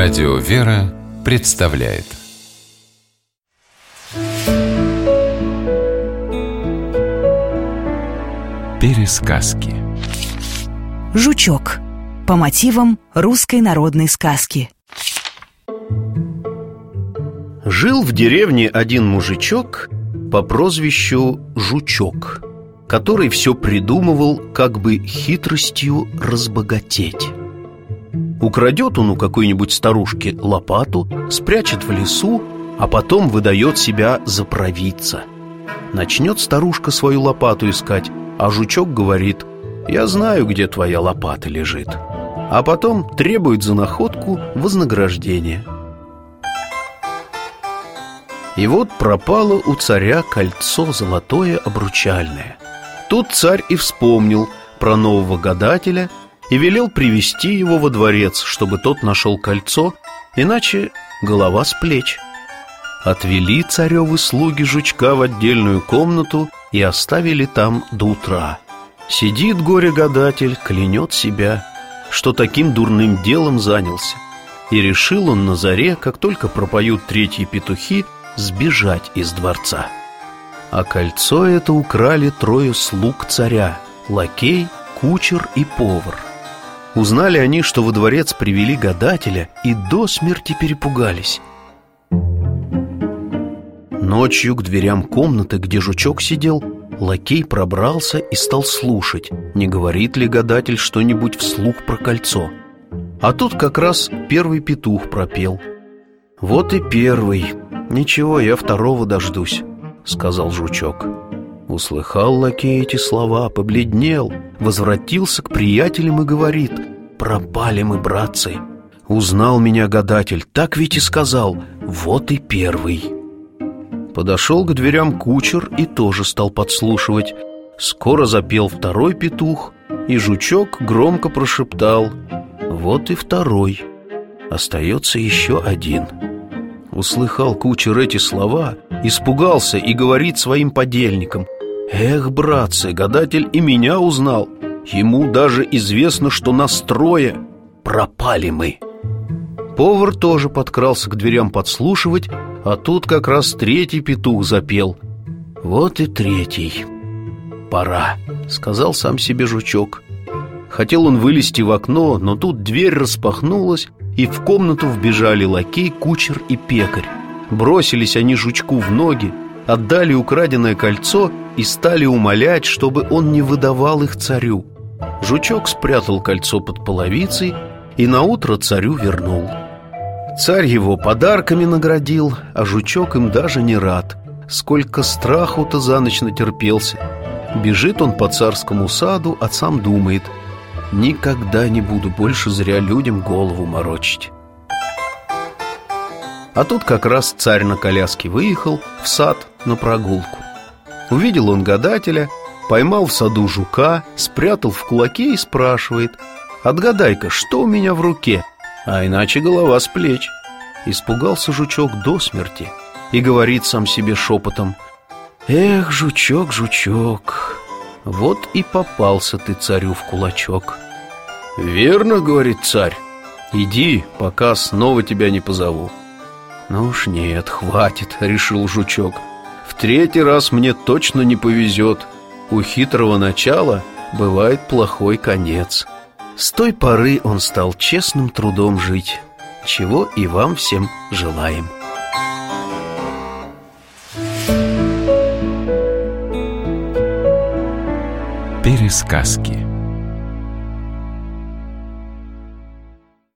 Радио «Вера» представляет. Пересказки. Жучок. По мотивам русской народной сказки. Жил в деревне один мужичок по прозвищу Жучок Который все придумывал, как бы хитростью разбогатеть Украдет он у какой-нибудь старушки лопату, спрячет в лесу, а потом выдает себя за провидца. Начнет старушка свою лопату искать, а жучок говорит «Я знаю, где твоя лопата лежит». А потом требует за находку вознаграждение. И вот пропало у царя кольцо золотое обручальное. Тут царь и вспомнил про нового гадателя – и велел привести его во дворец, чтобы тот нашел кольцо, иначе голова с плеч. Отвели царевы слуги жучка в отдельную комнату и оставили там до утра. Сидит горе-гадатель, клянет себя, что таким дурным делом занялся. И решил он на заре, как только пропоют третьи петухи, сбежать из дворца. А кольцо это украли трое слуг царя — лакей, кучер и повар — Узнали они, что во дворец привели гадателя и до смерти перепугались. Ночью к дверям комнаты, где жучок сидел, лакей пробрался и стал слушать, не говорит ли гадатель что-нибудь вслух про кольцо. А тут как раз первый петух пропел. «Вот и первый. Ничего, я второго дождусь», — сказал жучок. Услыхал лакей эти слова, побледнел, возвратился к приятелям и говорит «Пропали мы, братцы!» Узнал меня гадатель, так ведь и сказал «Вот и первый!» Подошел к дверям кучер и тоже стал подслушивать Скоро запел второй петух, и жучок громко прошептал «Вот и второй!» Остается еще один Услыхал кучер эти слова, испугался и говорит своим подельникам – Эх, братцы, гадатель и меня узнал. Ему даже известно, что настрое пропали мы Повар тоже подкрался к дверям подслушивать А тут как раз третий петух запел. Вот и третий. «Пора», — сказал сам себе жучок. Хотел он вылезти в окно, но тут дверь распахнулась И в комнату вбежали лакей, кучер и пекарь. Бросились они жучку в ноги отдали украденное кольцо и стали умолять, чтобы он не выдавал их царю. Жучок спрятал кольцо под половицей и наутро царю вернул. Царь его подарками наградил, а жучок им даже не рад. Сколько страху-то за ночь натерпелся. Бежит он по царскому саду, а сам думает «Никогда не буду больше зря людям голову морочить». А тут как раз царь на коляске выехал в сад на прогулку. Увидел он гадателя, поймал в саду жука, спрятал в кулаке и спрашивает «Отгадай-ка, что у меня в руке?» А иначе голова с плеч. Испугался жучок до смерти и говорит сам себе шепотом «Эх, жучок, жучок, вот и попался ты царю в кулачок». «Верно, — говорит царь, — иди, пока снова тебя не позову». «Ну уж нет, хватит», — решил жучок третий раз мне точно не повезет. У хитрого начала бывает плохой конец. С той поры он стал честным трудом жить. Чего и вам всем желаем. Пересказки